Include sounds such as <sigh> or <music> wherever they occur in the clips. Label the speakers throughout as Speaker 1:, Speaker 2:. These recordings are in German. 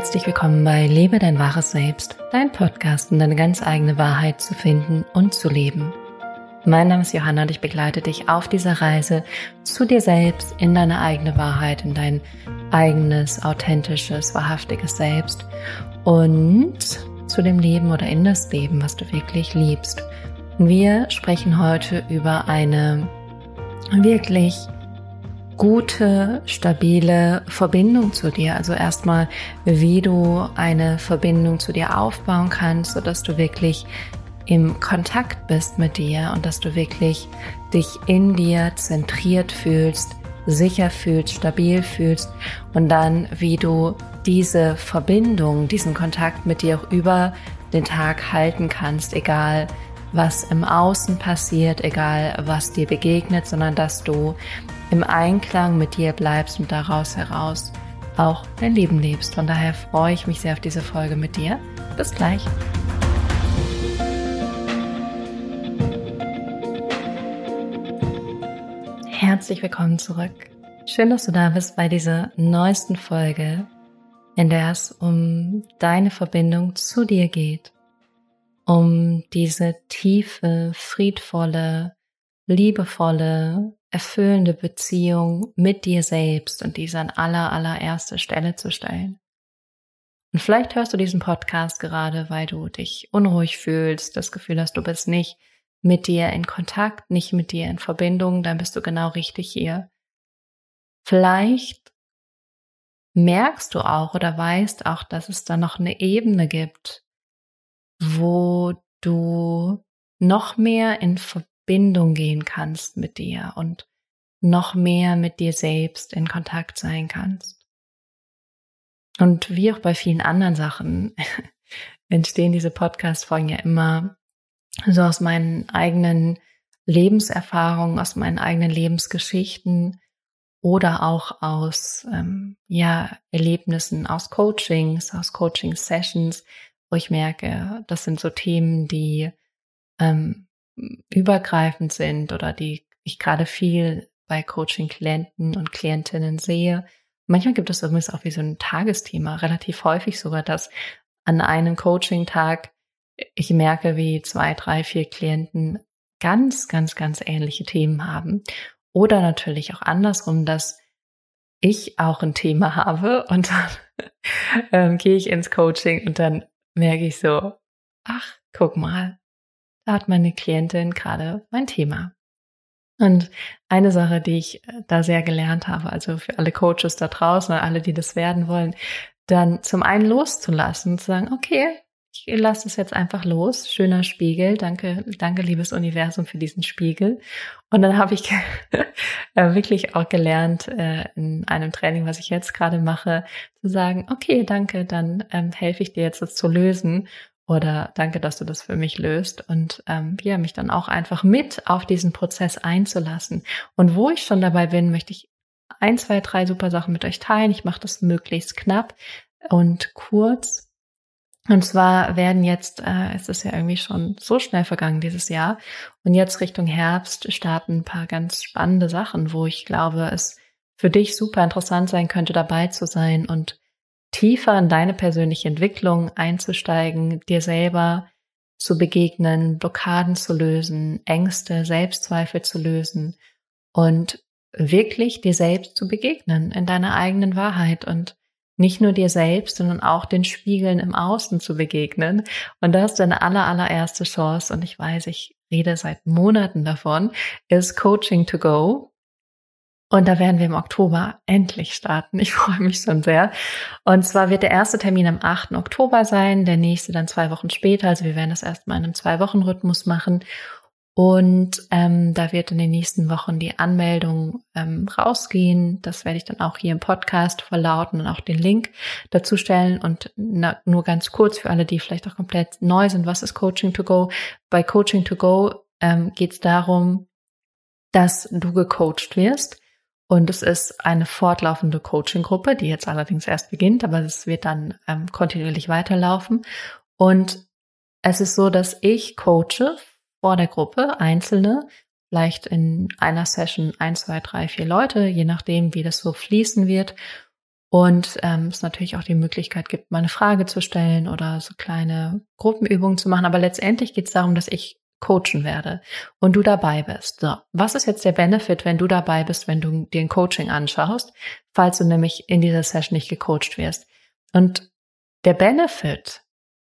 Speaker 1: Herzlich willkommen bei Lebe dein wahres Selbst, dein Podcast, um deine ganz eigene Wahrheit zu finden und zu leben. Mein Name ist Johanna und ich begleite dich auf dieser Reise zu dir selbst, in deine eigene Wahrheit, in dein eigenes, authentisches, wahrhaftiges Selbst und zu dem Leben oder in das Leben, was du wirklich liebst. Wir sprechen heute über eine wirklich gute, stabile Verbindung zu dir. Also erstmal, wie du eine Verbindung zu dir aufbauen kannst, sodass du wirklich im Kontakt bist mit dir und dass du wirklich dich in dir zentriert fühlst, sicher fühlst, stabil fühlst und dann, wie du diese Verbindung, diesen Kontakt mit dir auch über den Tag halten kannst, egal was im Außen passiert, egal was dir begegnet, sondern dass du im Einklang mit dir bleibst und daraus heraus auch dein Leben lebst. Von daher freue ich mich sehr auf diese Folge mit dir. Bis gleich. Herzlich willkommen zurück. Schön, dass du da bist bei dieser neuesten Folge, in der es um deine Verbindung zu dir geht, um diese tiefe, friedvolle, liebevolle, erfüllende Beziehung mit dir selbst und diese an aller, allererste Stelle zu stellen. Und vielleicht hörst du diesen Podcast gerade, weil du dich unruhig fühlst, das Gefühl hast, du bist nicht mit dir in Kontakt, nicht mit dir in Verbindung, dann bist du genau richtig hier. Vielleicht merkst du auch oder weißt auch, dass es da noch eine Ebene gibt, wo du noch mehr in Verbindung gehen kannst mit dir und noch mehr mit dir selbst in Kontakt sein kannst. Und wie auch bei vielen anderen Sachen <laughs> entstehen diese Podcast-Folgen ja immer so aus meinen eigenen Lebenserfahrungen, aus meinen eigenen Lebensgeschichten oder auch aus ähm, ja Erlebnissen, aus Coachings, aus Coaching-Sessions, wo ich merke, das sind so Themen, die ähm, übergreifend sind oder die ich gerade viel bei Coaching-Klienten und Klientinnen sehe. Manchmal gibt es übrigens auch wie so ein Tagesthema, relativ häufig sogar, dass an einem Coaching-Tag ich merke, wie zwei, drei, vier Klienten ganz, ganz, ganz ähnliche Themen haben. Oder natürlich auch andersrum, dass ich auch ein Thema <laughs> habe und dann ähm, gehe ich ins Coaching und dann merke ich so, ach, guck mal, da hat meine Klientin gerade mein Thema. Und eine Sache, die ich äh, da sehr gelernt habe, also für alle Coaches da draußen alle, die das werden wollen, dann zum einen loszulassen, zu sagen, okay, ich lasse es jetzt einfach los. Schöner Spiegel. Danke, danke, liebes Universum, für diesen Spiegel. Und dann habe ich <laughs> äh, wirklich auch gelernt, äh, in einem Training, was ich jetzt gerade mache, zu sagen, okay, danke, dann ähm, helfe ich dir jetzt das zu lösen oder danke, dass du das für mich löst und ähm, ja, mich dann auch einfach mit auf diesen Prozess einzulassen. Und wo ich schon dabei bin, möchte ich ein, zwei, drei super Sachen mit euch teilen. Ich mache das möglichst knapp und kurz. Und zwar werden jetzt, äh, es ist ja irgendwie schon so schnell vergangen dieses Jahr, und jetzt Richtung Herbst starten ein paar ganz spannende Sachen, wo ich glaube, es für dich super interessant sein könnte, dabei zu sein und tiefer in deine persönliche Entwicklung einzusteigen, dir selber zu begegnen, Blockaden zu lösen, Ängste, Selbstzweifel zu lösen und wirklich dir selbst zu begegnen in deiner eigenen Wahrheit. Und nicht nur dir selbst, sondern auch den Spiegeln im Außen zu begegnen. Und das ist deine aller, allererste Chance. Und ich weiß, ich rede seit Monaten davon, ist Coaching to Go. Und da werden wir im Oktober endlich starten. Ich <laughs> freue mich schon sehr. Und zwar wird der erste Termin am 8. Oktober sein, der nächste dann zwei Wochen später. Also wir werden das erstmal in einem Zwei-Wochen-Rhythmus machen. Und ähm, da wird in den nächsten Wochen die Anmeldung ähm, rausgehen. Das werde ich dann auch hier im Podcast verlauten und auch den Link dazu stellen. Und na, nur ganz kurz für alle, die vielleicht auch komplett neu sind, was ist Coaching to Go? Bei Coaching to Go ähm, geht es darum, dass du gecoacht wirst und es ist eine fortlaufende Coaching-Gruppe, die jetzt allerdings erst beginnt, aber es wird dann ähm, kontinuierlich weiterlaufen. Und es ist so, dass ich coache vor der Gruppe Einzelne, vielleicht in einer Session ein, zwei, drei, vier Leute, je nachdem, wie das so fließen wird. Und ähm, es natürlich auch die Möglichkeit gibt, mal eine Frage zu stellen oder so kleine Gruppenübungen zu machen. Aber letztendlich geht es darum, dass ich coachen werde und du dabei bist. So, was ist jetzt der Benefit, wenn du dabei bist, wenn du dir ein Coaching anschaust, falls du nämlich in dieser Session nicht gecoacht wirst? Und der Benefit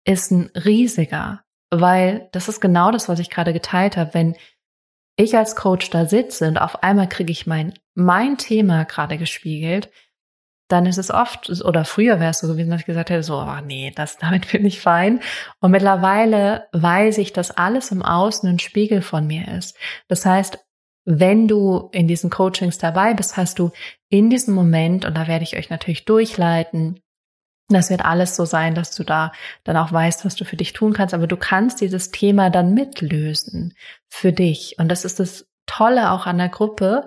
Speaker 1: ist ein riesiger, weil das ist genau das, was ich gerade geteilt habe. Wenn ich als Coach da sitze und auf einmal kriege ich mein, mein Thema gerade gespiegelt, dann ist es oft, oder früher wäre es so gewesen, dass ich gesagt hätte, so, oh nee, das, damit bin ich fein. Und mittlerweile weiß ich, dass alles im Außen ein Spiegel von mir ist. Das heißt, wenn du in diesen Coachings dabei bist, hast du in diesem Moment, und da werde ich euch natürlich durchleiten, das wird alles so sein, dass du da dann auch weißt, was du für dich tun kannst, aber du kannst dieses Thema dann mitlösen für dich. Und das ist das Tolle auch an der Gruppe,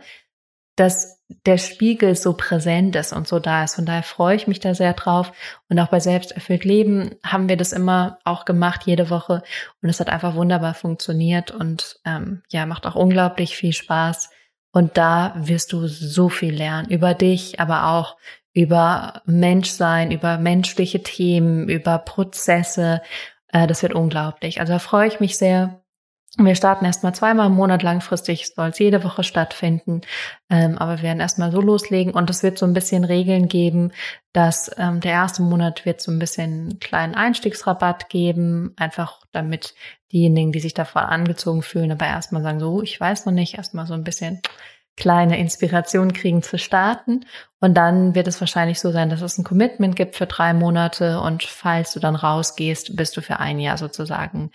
Speaker 1: dass der Spiegel so präsent ist und so da ist. Von daher freue ich mich da sehr drauf. Und auch bei Selbsterfüllt Leben haben wir das immer auch gemacht, jede Woche. Und es hat einfach wunderbar funktioniert und ähm, ja, macht auch unglaublich viel Spaß. Und da wirst du so viel lernen über dich, aber auch über Menschsein, über menschliche Themen, über Prozesse. Äh, das wird unglaublich. Also da freue ich mich sehr. Wir starten erstmal zweimal im Monat langfristig, soll es jede Woche stattfinden. Ähm, aber wir werden erstmal so loslegen und es wird so ein bisschen Regeln geben, dass ähm, der erste Monat wird so ein bisschen einen kleinen Einstiegsrabatt geben, einfach damit diejenigen, die sich davon angezogen fühlen, aber erstmal sagen, so, ich weiß noch nicht, erstmal so ein bisschen kleine Inspiration kriegen zu starten. Und dann wird es wahrscheinlich so sein, dass es ein Commitment gibt für drei Monate und falls du dann rausgehst, bist du für ein Jahr sozusagen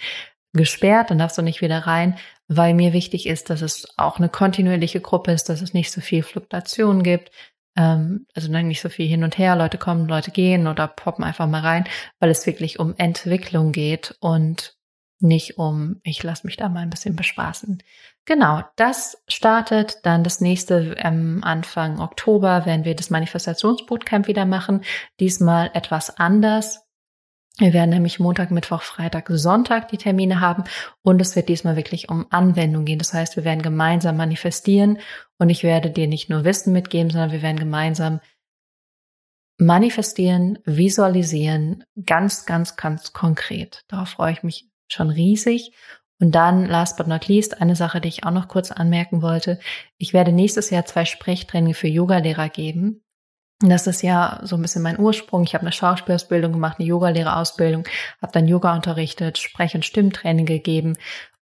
Speaker 1: gesperrt, dann darfst du nicht wieder rein, weil mir wichtig ist, dass es auch eine kontinuierliche Gruppe ist, dass es nicht so viel Fluktuation gibt, ähm, also nicht so viel hin und her, Leute kommen, Leute gehen oder poppen einfach mal rein, weil es wirklich um Entwicklung geht und nicht um, ich lasse mich da mal ein bisschen bespaßen. Genau, das startet dann das nächste ähm, Anfang Oktober, werden wir das Manifestationsbootcamp wieder machen. Diesmal etwas anders. Wir werden nämlich Montag, Mittwoch, Freitag, Sonntag die Termine haben und es wird diesmal wirklich um Anwendung gehen. Das heißt, wir werden gemeinsam manifestieren und ich werde dir nicht nur Wissen mitgeben, sondern wir werden gemeinsam manifestieren, visualisieren, ganz, ganz, ganz konkret. Darauf freue ich mich schon riesig. Und dann, last but not least, eine Sache, die ich auch noch kurz anmerken wollte. Ich werde nächstes Jahr zwei Sprechtraining für Yogalehrer geben. Das ist ja so ein bisschen mein Ursprung. Ich habe eine Schauspielausbildung gemacht, eine Yogalehrerausbildung, habe dann Yoga unterrichtet, Sprech- und Stimmtraining gegeben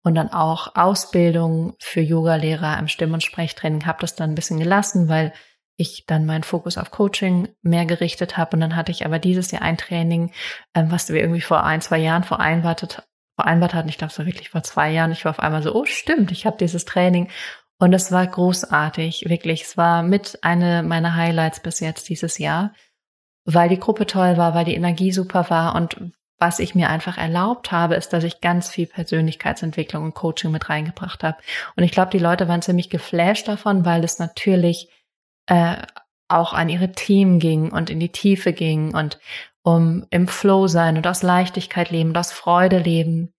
Speaker 1: und dann auch Ausbildung für Yogalehrer im Stimm- und Sprechtraining. Habe das dann ein bisschen gelassen, weil ich dann meinen Fokus auf Coaching mehr gerichtet habe. Und dann hatte ich aber dieses Jahr ein Training, ähm, was wir irgendwie vor ein, zwei Jahren vereinbart, vereinbart hatten. Ich glaube, es war wirklich vor zwei Jahren. Ich war auf einmal so, oh stimmt, ich habe dieses Training. Und es war großartig, wirklich. Es war mit eine meiner Highlights bis jetzt dieses Jahr, weil die Gruppe toll war, weil die Energie super war und was ich mir einfach erlaubt habe, ist, dass ich ganz viel Persönlichkeitsentwicklung und Coaching mit reingebracht habe. Und ich glaube, die Leute waren ziemlich geflasht davon, weil es natürlich äh, auch an ihre Themen ging und in die Tiefe ging und um im Flow sein und aus Leichtigkeit leben und aus Freude leben.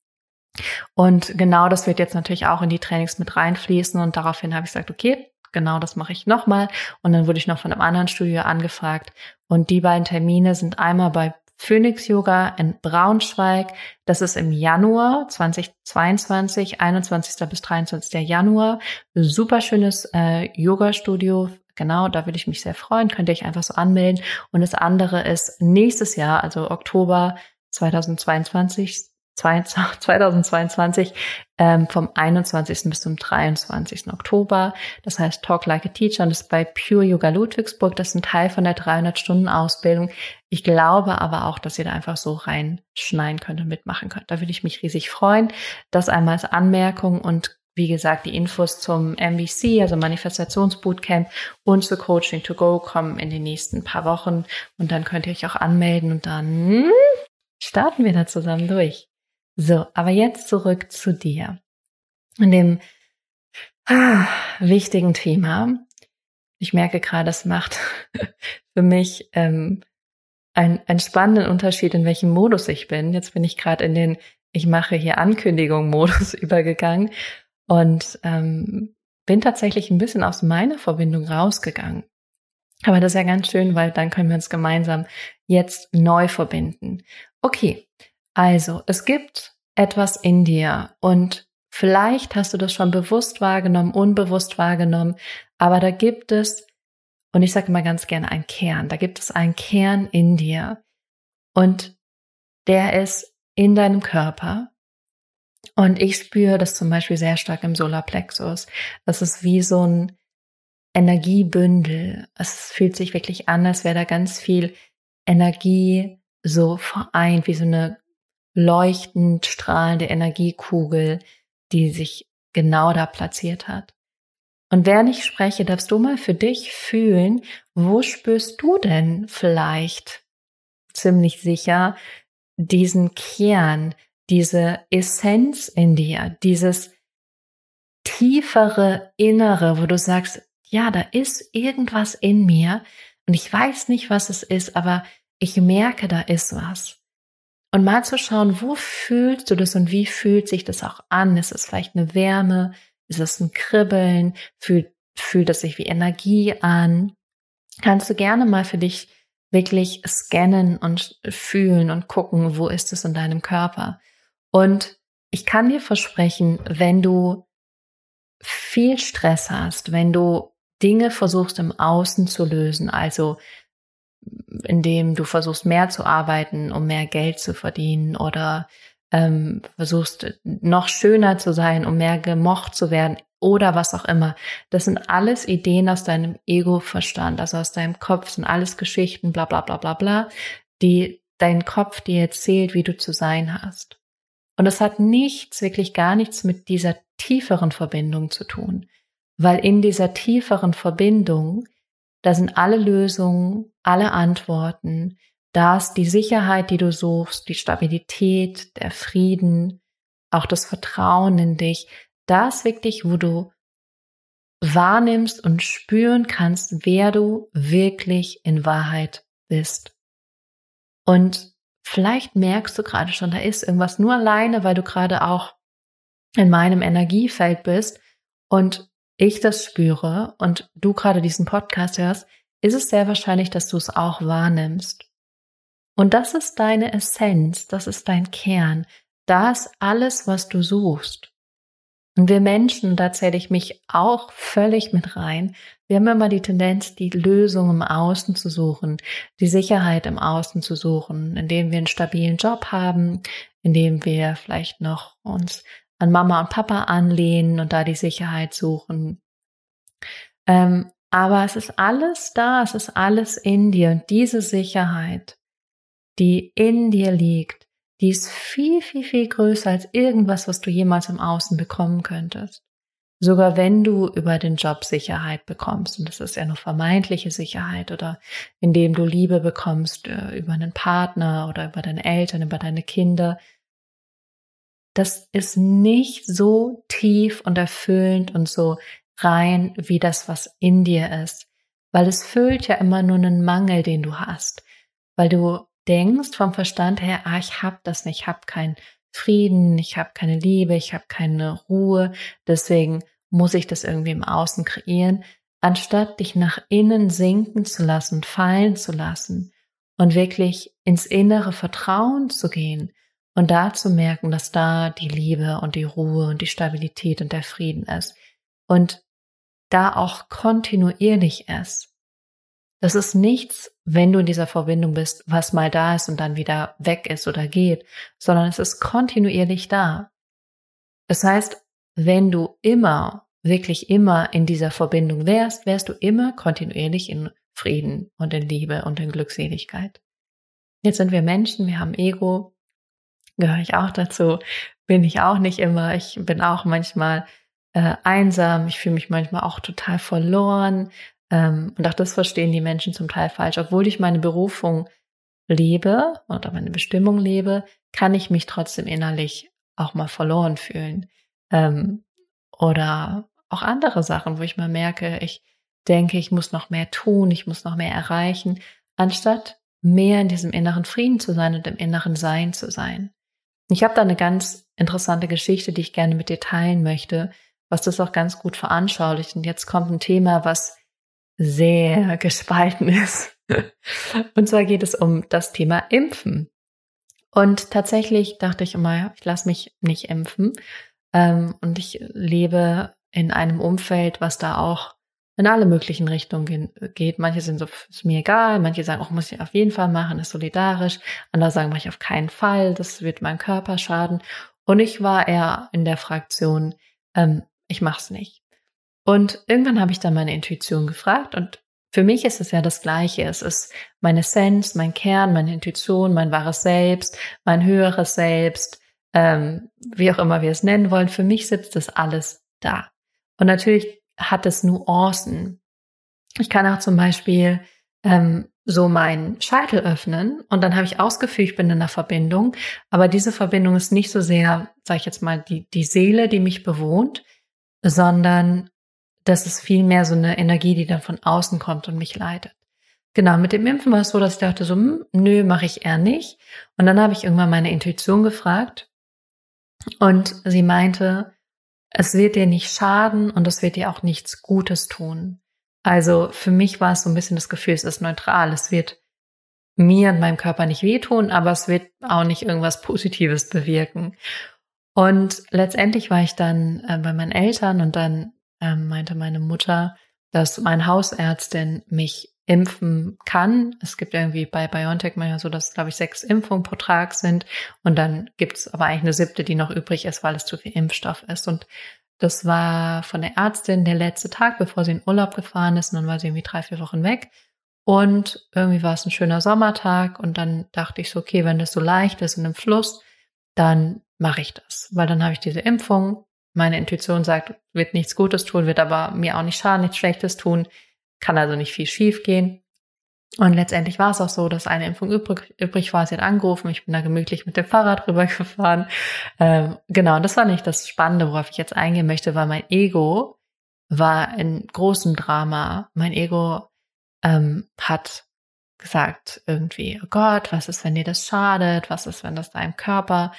Speaker 1: Und genau das wird jetzt natürlich auch in die Trainings mit reinfließen und daraufhin habe ich gesagt, okay, genau das mache ich nochmal. Und dann wurde ich noch von einem anderen Studio angefragt. Und die beiden Termine sind einmal bei Phoenix Yoga in Braunschweig. Das ist im Januar 2022, 21. bis 23. Januar. Super schönes äh, Yoga-Studio. Genau, da würde ich mich sehr freuen. Könnt ihr euch einfach so anmelden. Und das andere ist nächstes Jahr, also Oktober 2022, 2022 ähm, vom 21. bis zum 23. Oktober. Das heißt Talk Like a Teacher und das ist bei Pure Yoga Ludwigsburg. Das ist ein Teil von der 300-Stunden-Ausbildung. Ich glaube aber auch, dass ihr da einfach so reinschneiden könnt und mitmachen könnt. Da würde ich mich riesig freuen. Das einmal als Anmerkung und wie gesagt, die Infos zum MVC, also Manifestationsbootcamp und zu Coaching to Go kommen in den nächsten paar Wochen und dann könnt ihr euch auch anmelden und dann starten wir da zusammen durch. So, aber jetzt zurück zu dir. In dem ah, wichtigen Thema. Ich merke gerade, es macht <laughs> für mich ähm, ein, einen spannenden Unterschied, in welchem Modus ich bin. Jetzt bin ich gerade in den Ich mache hier Ankündigung-Modus <laughs> übergegangen und ähm, bin tatsächlich ein bisschen aus meiner Verbindung rausgegangen. Aber das ist ja ganz schön, weil dann können wir uns gemeinsam jetzt neu verbinden. Okay, also es gibt etwas in dir und vielleicht hast du das schon bewusst wahrgenommen, unbewusst wahrgenommen, aber da gibt es, und ich sage immer ganz gerne einen Kern, da gibt es einen Kern in dir und der ist in deinem Körper. Und ich spüre das zum Beispiel sehr stark im Solarplexus. Das ist wie so ein Energiebündel. Es fühlt sich wirklich an, als wäre da ganz viel Energie so vereint, wie so eine leuchtend strahlende Energiekugel, die sich genau da platziert hat. Und während ich spreche, darfst du mal für dich fühlen, wo spürst du denn vielleicht ziemlich sicher diesen Kern, diese Essenz in dir, dieses tiefere Innere, wo du sagst, ja, da ist irgendwas in mir und ich weiß nicht, was es ist, aber ich merke, da ist was. Und mal zu schauen, wo fühlst du das und wie fühlt sich das auch an? Ist es vielleicht eine Wärme? Ist es ein Kribbeln? Fühlt, fühlt es sich wie Energie an? Kannst du gerne mal für dich wirklich scannen und fühlen und gucken, wo ist es in deinem Körper? Und ich kann dir versprechen, wenn du viel Stress hast, wenn du Dinge versuchst im Außen zu lösen, also indem du versuchst mehr zu arbeiten, um mehr Geld zu verdienen oder ähm, versuchst noch schöner zu sein, um mehr gemocht zu werden oder was auch immer. Das sind alles Ideen aus deinem Ego-Verstand, also aus deinem Kopf, sind alles Geschichten, bla bla bla bla bla, die dein Kopf dir erzählt, wie du zu sein hast. Und das hat nichts, wirklich gar nichts mit dieser tieferen Verbindung zu tun weil in dieser tieferen Verbindung, da sind alle Lösungen, alle Antworten, da ist die Sicherheit, die du suchst, die Stabilität, der Frieden, auch das Vertrauen in dich, das wirklich, wo du wahrnimmst und spüren kannst, wer du wirklich in Wahrheit bist. Und vielleicht merkst du gerade schon, da ist irgendwas nur alleine, weil du gerade auch in meinem Energiefeld bist. Und ich das spüre und du gerade diesen Podcast hörst, ist es sehr wahrscheinlich, dass du es auch wahrnimmst. Und das ist deine Essenz, das ist dein Kern, das alles, was du suchst. Und wir Menschen, da zähle ich mich auch völlig mit rein, wir haben immer die Tendenz, die Lösung im Außen zu suchen, die Sicherheit im Außen zu suchen, indem wir einen stabilen Job haben, indem wir vielleicht noch uns an Mama und Papa anlehnen und da die Sicherheit suchen. Ähm, aber es ist alles da, es ist alles in dir und diese Sicherheit, die in dir liegt, die ist viel, viel, viel größer als irgendwas, was du jemals im Außen bekommen könntest. Sogar wenn du über den Job Sicherheit bekommst, und das ist ja nur vermeintliche Sicherheit, oder indem du Liebe bekommst äh, über einen Partner oder über deine Eltern, über deine Kinder, das ist nicht so tief und erfüllend und so rein wie das, was in dir ist. Weil es füllt ja immer nur einen Mangel, den du hast. Weil du denkst vom Verstand her, ah, ich hab das nicht, ich hab keinen Frieden, ich hab keine Liebe, ich hab keine Ruhe, deswegen muss ich das irgendwie im Außen kreieren, anstatt dich nach innen sinken zu lassen, fallen zu lassen und wirklich ins innere Vertrauen zu gehen und da zu merken, dass da die Liebe und die Ruhe und die Stabilität und der Frieden ist. Und da auch kontinuierlich ist. Das ist nichts, wenn du in dieser Verbindung bist, was mal da ist und dann wieder weg ist oder geht, sondern es ist kontinuierlich da. Das heißt, wenn du immer, wirklich immer in dieser Verbindung wärst, wärst du immer kontinuierlich in Frieden und in Liebe und in Glückseligkeit. Jetzt sind wir Menschen, wir haben Ego, gehöre ich auch dazu, bin ich auch nicht immer. Ich bin auch manchmal äh, einsam, ich fühle mich manchmal auch total verloren. Ähm, und auch das verstehen die Menschen zum Teil falsch. Obwohl ich meine Berufung lebe oder meine Bestimmung lebe, kann ich mich trotzdem innerlich auch mal verloren fühlen. Ähm, oder auch andere Sachen, wo ich mal merke, ich denke, ich muss noch mehr tun, ich muss noch mehr erreichen, anstatt mehr in diesem inneren Frieden zu sein und im inneren Sein zu sein. Ich habe da eine ganz interessante Geschichte, die ich gerne mit dir teilen möchte, was das auch ganz gut veranschaulicht. Und jetzt kommt ein Thema, was sehr <laughs> gespalten ist. Und zwar geht es um das Thema Impfen. Und tatsächlich dachte ich immer, ich lasse mich nicht impfen. Ähm, und ich lebe in einem Umfeld, was da auch in alle möglichen Richtungen geht. Manche sind so, ist mir egal, manche sagen, auch oh, muss ich auf jeden Fall machen, ist solidarisch. Andere sagen, mache ich auf keinen Fall, das wird meinem Körper schaden. Und ich war eher in der Fraktion, ähm, ich mach's nicht. Und irgendwann habe ich dann meine Intuition gefragt und für mich ist es ja das Gleiche. Es ist meine Essenz, mein Kern, meine Intuition, mein wahres Selbst, mein höheres Selbst, ähm, wie auch immer wir es nennen wollen. Für mich sitzt das alles da. Und natürlich hat es Nuancen. Ich kann auch zum Beispiel ähm, so meinen Scheitel öffnen und dann habe ich ausgeführt, ich bin in einer Verbindung, aber diese Verbindung ist nicht so sehr, sage ich jetzt mal, die, die Seele, die mich bewohnt, sondern das ist vielmehr so eine Energie, die dann von außen kommt und mich leitet. Genau, mit dem Impfen war es so, dass ich dachte so, hm, nö, mache ich eher nicht. Und dann habe ich irgendwann meine Intuition gefragt und sie meinte, es wird dir nicht schaden und es wird dir auch nichts Gutes tun. Also für mich war es so ein bisschen das Gefühl, es ist neutral. Es wird mir und meinem Körper nicht wehtun, aber es wird auch nicht irgendwas Positives bewirken. Und letztendlich war ich dann äh, bei meinen Eltern und dann äh, meinte meine Mutter, dass meine Hausärztin mich impfen kann. Es gibt irgendwie bei BioNTech manchmal so, dass, glaube ich, sechs Impfungen pro Tag sind. Und dann gibt's aber eigentlich eine siebte, die noch übrig ist, weil es zu viel Impfstoff ist. Und das war von der Ärztin der letzte Tag, bevor sie in Urlaub gefahren ist. Und dann war sie irgendwie drei, vier Wochen weg. Und irgendwie war es ein schöner Sommertag. Und dann dachte ich so, okay, wenn das so leicht ist und im Fluss, dann mache ich das. Weil dann habe ich diese Impfung. Meine Intuition sagt, wird nichts Gutes tun, wird aber mir auch nicht schaden, nichts Schlechtes tun kann also nicht viel schief gehen. Und letztendlich war es auch so, dass eine Impfung übrig, übrig war. Sie hat angerufen, ich bin da gemütlich mit dem Fahrrad <laughs> rübergefahren. Ähm, genau, und das war nicht das Spannende, worauf ich jetzt eingehen möchte, weil mein Ego war in großem Drama. Mein Ego ähm, hat gesagt irgendwie, oh Gott, was ist, wenn dir das schadet? Was ist, wenn das deinem Körper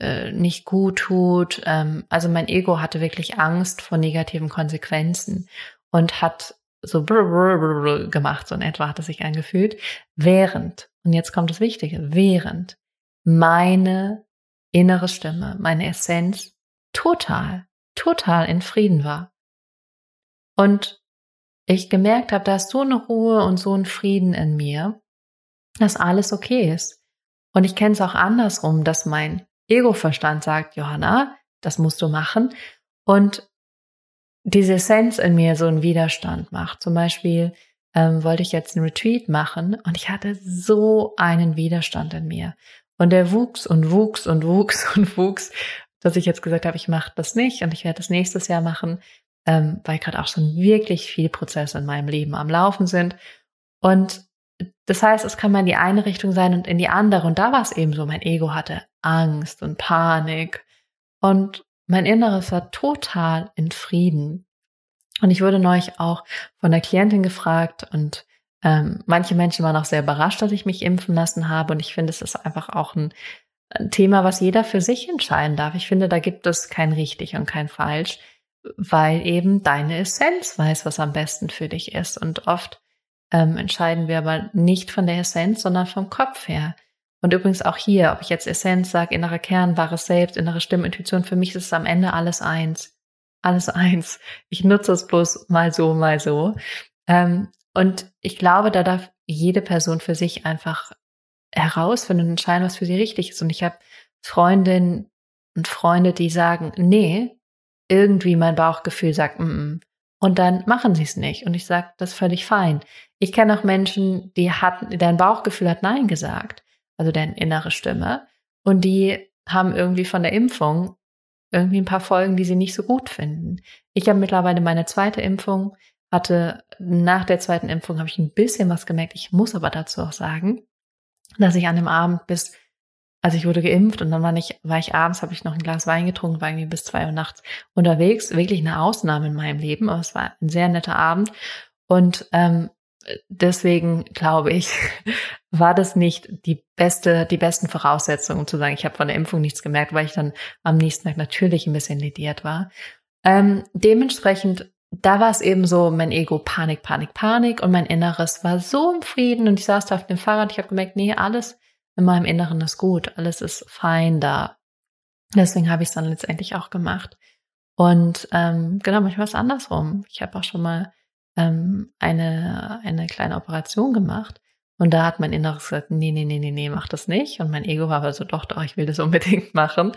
Speaker 1: äh, nicht gut tut? Ähm, also mein Ego hatte wirklich Angst vor negativen Konsequenzen und hat so gemacht, so in etwa hat es sich angefühlt, während, und jetzt kommt das Wichtige, während meine innere Stimme, meine Essenz total, total in Frieden war. Und ich gemerkt habe, da ist so eine Ruhe und so ein Frieden in mir, dass alles okay ist. Und ich kenne es auch andersrum, dass mein Ego-Verstand sagt, Johanna, das musst du machen. Und diese Essenz in mir so einen Widerstand macht. Zum Beispiel ähm, wollte ich jetzt einen Retreat machen und ich hatte so einen Widerstand in mir. Und der wuchs und wuchs und wuchs <laughs> und wuchs, dass ich jetzt gesagt habe, ich mache das nicht und ich werde das nächstes Jahr machen, ähm, weil gerade auch schon wirklich viele Prozesse in meinem Leben am Laufen sind. Und das heißt, es kann mal in die eine Richtung sein und in die andere. Und da war es eben so, mein Ego hatte Angst und Panik. Und mein Inneres war total in Frieden. Und ich wurde neulich auch von der Klientin gefragt und ähm, manche Menschen waren auch sehr überrascht, dass ich mich impfen lassen habe. Und ich finde, es ist einfach auch ein, Thema, was jeder für sich entscheiden darf. Ich finde, da gibt es kein richtig und kein falsch, weil eben deine Essenz weiß, was am besten für dich ist. Und oft ähm, entscheiden wir aber nicht von der Essenz, sondern vom Kopf her. Und übrigens auch hier, ob ich jetzt Essenz sage, innerer Kern, wahres Selbst, innere Stimmintuition, für mich ist es am Ende alles eins. Alles eins. Ich nutze es bloß mal so, mal so. Ähm, und ich glaube, da darf jede Person für sich einfach herausfinden und entscheiden, was für sie richtig ist. Und ich habe Freundinnen und Freunde, die sagen, nee, irgendwie mein Bauchgefühl sagt, mm -mm. und dann machen sie es nicht. Und ich sage, das ist völlig fein. Ich kenne auch Menschen, die hatten, dein Bauchgefühl hat Nein gesagt also deine innere Stimme. Und die haben irgendwie von der Impfung irgendwie ein paar Folgen, die sie nicht so gut finden. Ich habe mittlerweile meine zweite Impfung, hatte nach der zweiten Impfung habe ich ein bisschen was gemerkt. Ich muss aber dazu auch sagen, dass ich an dem Abend bis, also ich wurde geimpft und dann war ich, war ich abends, habe ich noch ein Glas Wein getrunken, war irgendwie bis zwei Uhr nachts unterwegs. Wirklich eine Ausnahme in meinem Leben, aber es war ein sehr netter Abend. Und ähm, deswegen glaube ich, <laughs> war das nicht die beste, die besten Voraussetzungen, um zu sagen, ich habe von der Impfung nichts gemerkt, weil ich dann am nächsten Tag natürlich ein bisschen lediert war. Ähm, dementsprechend da war es eben so, mein Ego Panik, Panik, Panik und mein Inneres war so im Frieden und ich saß da auf dem Fahrrad. Ich habe gemerkt, nee, alles in meinem Inneren ist gut, alles ist fein da. Deswegen habe ich es dann letztendlich auch gemacht. Und ähm, genau, manchmal ist es andersrum. Ich habe auch schon mal ähm, eine, eine kleine Operation gemacht und da hat mein Inneres gesagt, nee, nee, nee, nee, nee, mach das nicht. Und mein Ego war aber so, doch, doch, ich will das <laughs> unbedingt machen.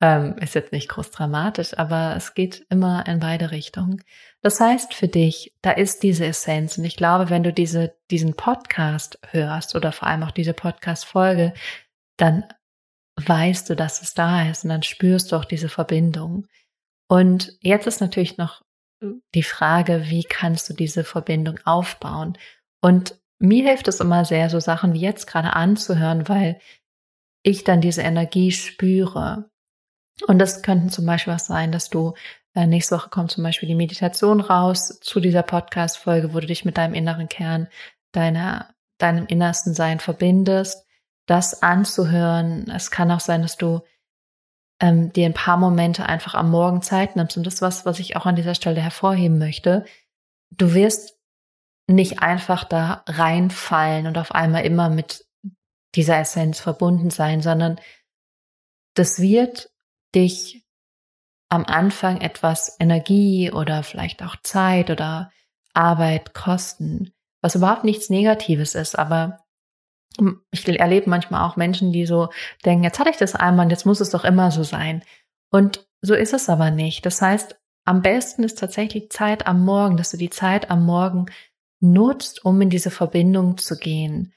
Speaker 1: Ähm, ist jetzt nicht groß dramatisch, aber es geht immer in beide Richtungen. Das heißt für dich, da ist diese Essenz. Und ich glaube, wenn du diese, diesen Podcast hörst oder vor allem auch diese Podcast-Folge, dann weißt du, dass es da ist und dann spürst du auch diese Verbindung. Und jetzt ist natürlich noch die Frage, wie kannst du diese Verbindung aufbauen? Und mir hilft es immer sehr, so Sachen wie jetzt gerade anzuhören, weil ich dann diese Energie spüre. Und das könnten zum Beispiel was sein, dass du äh, nächste Woche kommt zum Beispiel die Meditation raus zu dieser Podcast-Folge, wo du dich mit deinem inneren Kern, deiner, deinem innersten Sein verbindest, das anzuhören. Es kann auch sein, dass du ähm, dir ein paar Momente einfach am Morgen Zeit nimmst. Und das ist was, was ich auch an dieser Stelle hervorheben möchte. Du wirst nicht einfach da reinfallen und auf einmal immer mit dieser Essenz verbunden sein, sondern das wird dich am Anfang etwas Energie oder vielleicht auch Zeit oder Arbeit kosten, was überhaupt nichts Negatives ist, aber ich erlebe manchmal auch Menschen, die so denken, jetzt hatte ich das einmal und jetzt muss es doch immer so sein. Und so ist es aber nicht. Das heißt, am besten ist tatsächlich Zeit am Morgen, dass du die Zeit am Morgen nutzt, um in diese Verbindung zu gehen.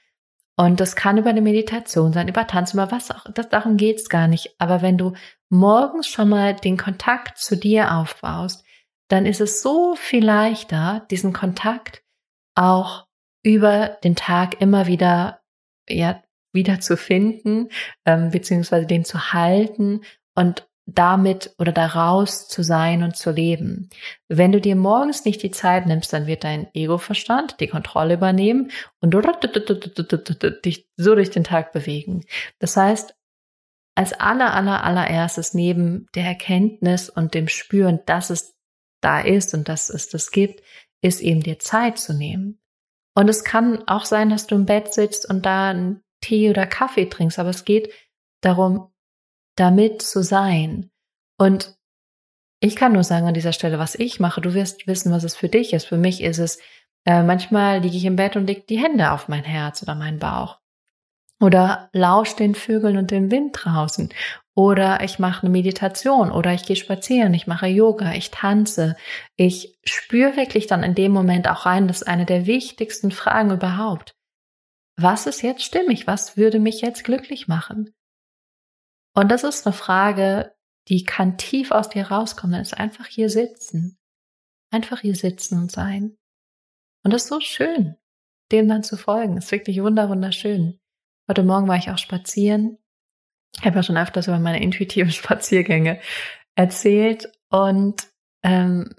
Speaker 1: Und das kann über eine Meditation sein, über Tanzen, über was auch, das, darum geht's gar nicht. Aber wenn du morgens schon mal den Kontakt zu dir aufbaust, dann ist es so viel leichter, diesen Kontakt auch über den Tag immer wieder, ja, wieder zu finden, ähm, beziehungsweise den zu halten und damit oder daraus zu sein und zu leben. Wenn du dir morgens nicht die Zeit nimmst, dann wird dein Ego-Verstand die Kontrolle übernehmen und dich so durch den Tag bewegen. Das heißt, als aller, aller, allererstes neben der Erkenntnis und dem Spüren, dass es da ist und dass es das gibt, ist eben dir Zeit zu nehmen. Und es kann auch sein, dass du im Bett sitzt und da einen Tee oder Kaffee trinkst, aber es geht darum, damit zu sein. Und ich kann nur sagen an dieser Stelle, was ich mache. Du wirst wissen, was es für dich ist. Für mich ist es, äh, manchmal liege ich im Bett und leg die Hände auf mein Herz oder meinen Bauch. Oder lausch den Vögeln und dem Wind draußen. Oder ich mache eine Meditation oder ich gehe spazieren, ich mache Yoga, ich tanze. Ich spüre wirklich dann in dem Moment auch rein, das ist eine der wichtigsten Fragen überhaupt. Was ist jetzt stimmig? Was würde mich jetzt glücklich machen? Und das ist eine Frage, die kann tief aus dir rauskommen. Das ist einfach hier sitzen. Einfach hier sitzen und sein. Und das ist so schön, dem dann zu folgen. Das ist wirklich wunderschön. Heute Morgen war ich auch spazieren. Ich habe ja schon öfters über meine intuitiven <laughs> Spaziergänge erzählt. Und ähm,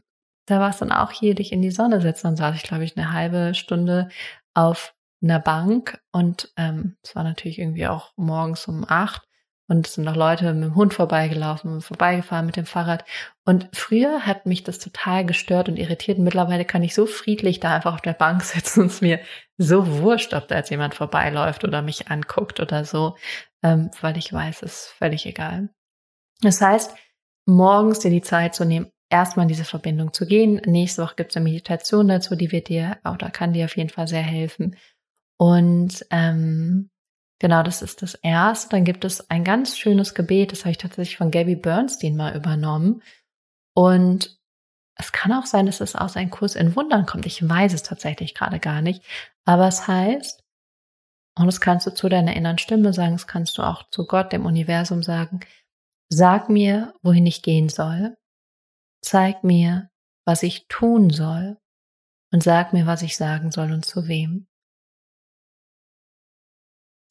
Speaker 1: da war es dann auch hier, dich in die Sonne setzen. Dann saß ich, glaube ich, eine halbe Stunde auf einer Bank. Und ähm, es war natürlich irgendwie auch morgens um acht. Und es sind noch Leute mit dem Hund vorbeigelaufen, vorbeigefahren mit dem Fahrrad. Und früher hat mich das total gestört und irritiert. Mittlerweile kann ich so friedlich da einfach auf der Bank sitzen und <laughs> es mir so wurscht, ob da jetzt jemand vorbeiläuft oder mich anguckt oder so, ähm, weil ich weiß, es ist völlig egal. Das heißt, morgens dir die Zeit zu nehmen, erstmal in diese Verbindung zu gehen. Nächste Woche gibt es eine Meditation dazu, die wird dir oder kann dir auf jeden Fall sehr helfen. Und ähm, Genau, das ist das erste. Dann gibt es ein ganz schönes Gebet, das habe ich tatsächlich von Gabby Bernstein mal übernommen. Und es kann auch sein, dass es aus einem Kurs in Wundern kommt. Ich weiß es tatsächlich gerade gar nicht. Aber es heißt, und das kannst du zu deiner inneren Stimme sagen, das kannst du auch zu Gott, dem Universum sagen, sag mir, wohin ich gehen soll. Zeig mir, was ich tun soll. Und sag mir, was ich sagen soll und zu wem.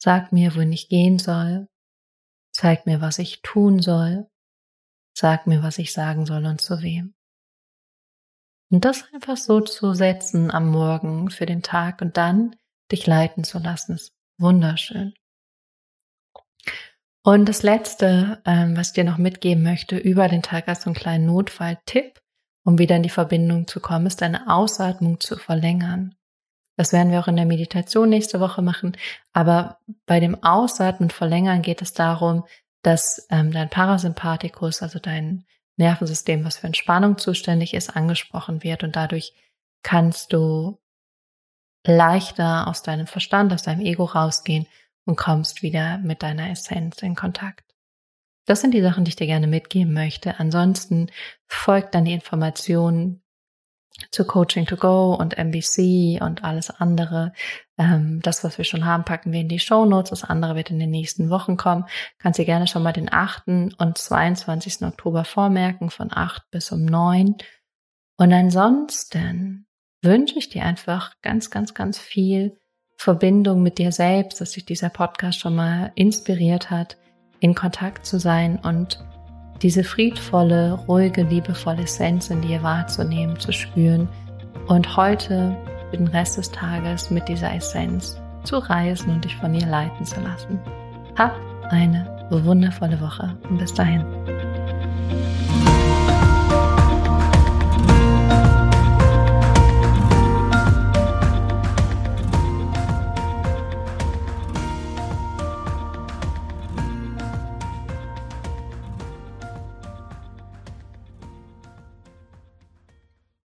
Speaker 1: Sag mir, wohin ich gehen soll. Zeig mir, was ich tun soll. Sag mir, was ich sagen soll und zu wem. Und das einfach so zu setzen am Morgen für den Tag und dann dich leiten zu lassen, ist wunderschön. Und das Letzte, ähm, was ich dir noch mitgeben möchte über den Tag als so einen kleinen Notfalltipp um wieder in die Verbindung zu kommen, ist deine Ausatmung zu verlängern. Das werden wir auch in der Meditation nächste Woche machen. Aber bei dem Ausatmen Verlängern geht es darum, dass ähm, dein Parasympathikus, also dein Nervensystem, was für Entspannung zuständig ist, angesprochen wird. Und dadurch kannst du leichter aus deinem Verstand, aus deinem Ego rausgehen und kommst wieder mit deiner Essenz in Kontakt. Das sind die Sachen, die ich dir gerne mitgeben möchte. Ansonsten folgt dann die Information zu Coaching to Go und MBC und alles andere. Ähm, das, was wir schon haben, packen wir in die Show Notes. Das andere wird in den nächsten Wochen kommen. Kannst dir gerne schon mal den 8. und 22. Oktober vormerken, von 8 bis um 9. Und ansonsten wünsche ich dir einfach ganz, ganz, ganz viel Verbindung mit dir selbst, dass sich dieser Podcast schon mal inspiriert hat, in Kontakt zu sein und diese friedvolle, ruhige, liebevolle Essenz in dir wahrzunehmen, zu spüren und heute für den Rest des Tages mit dieser Essenz zu reisen und dich von ihr leiten zu lassen. Hab eine wundervolle Woche und bis dahin.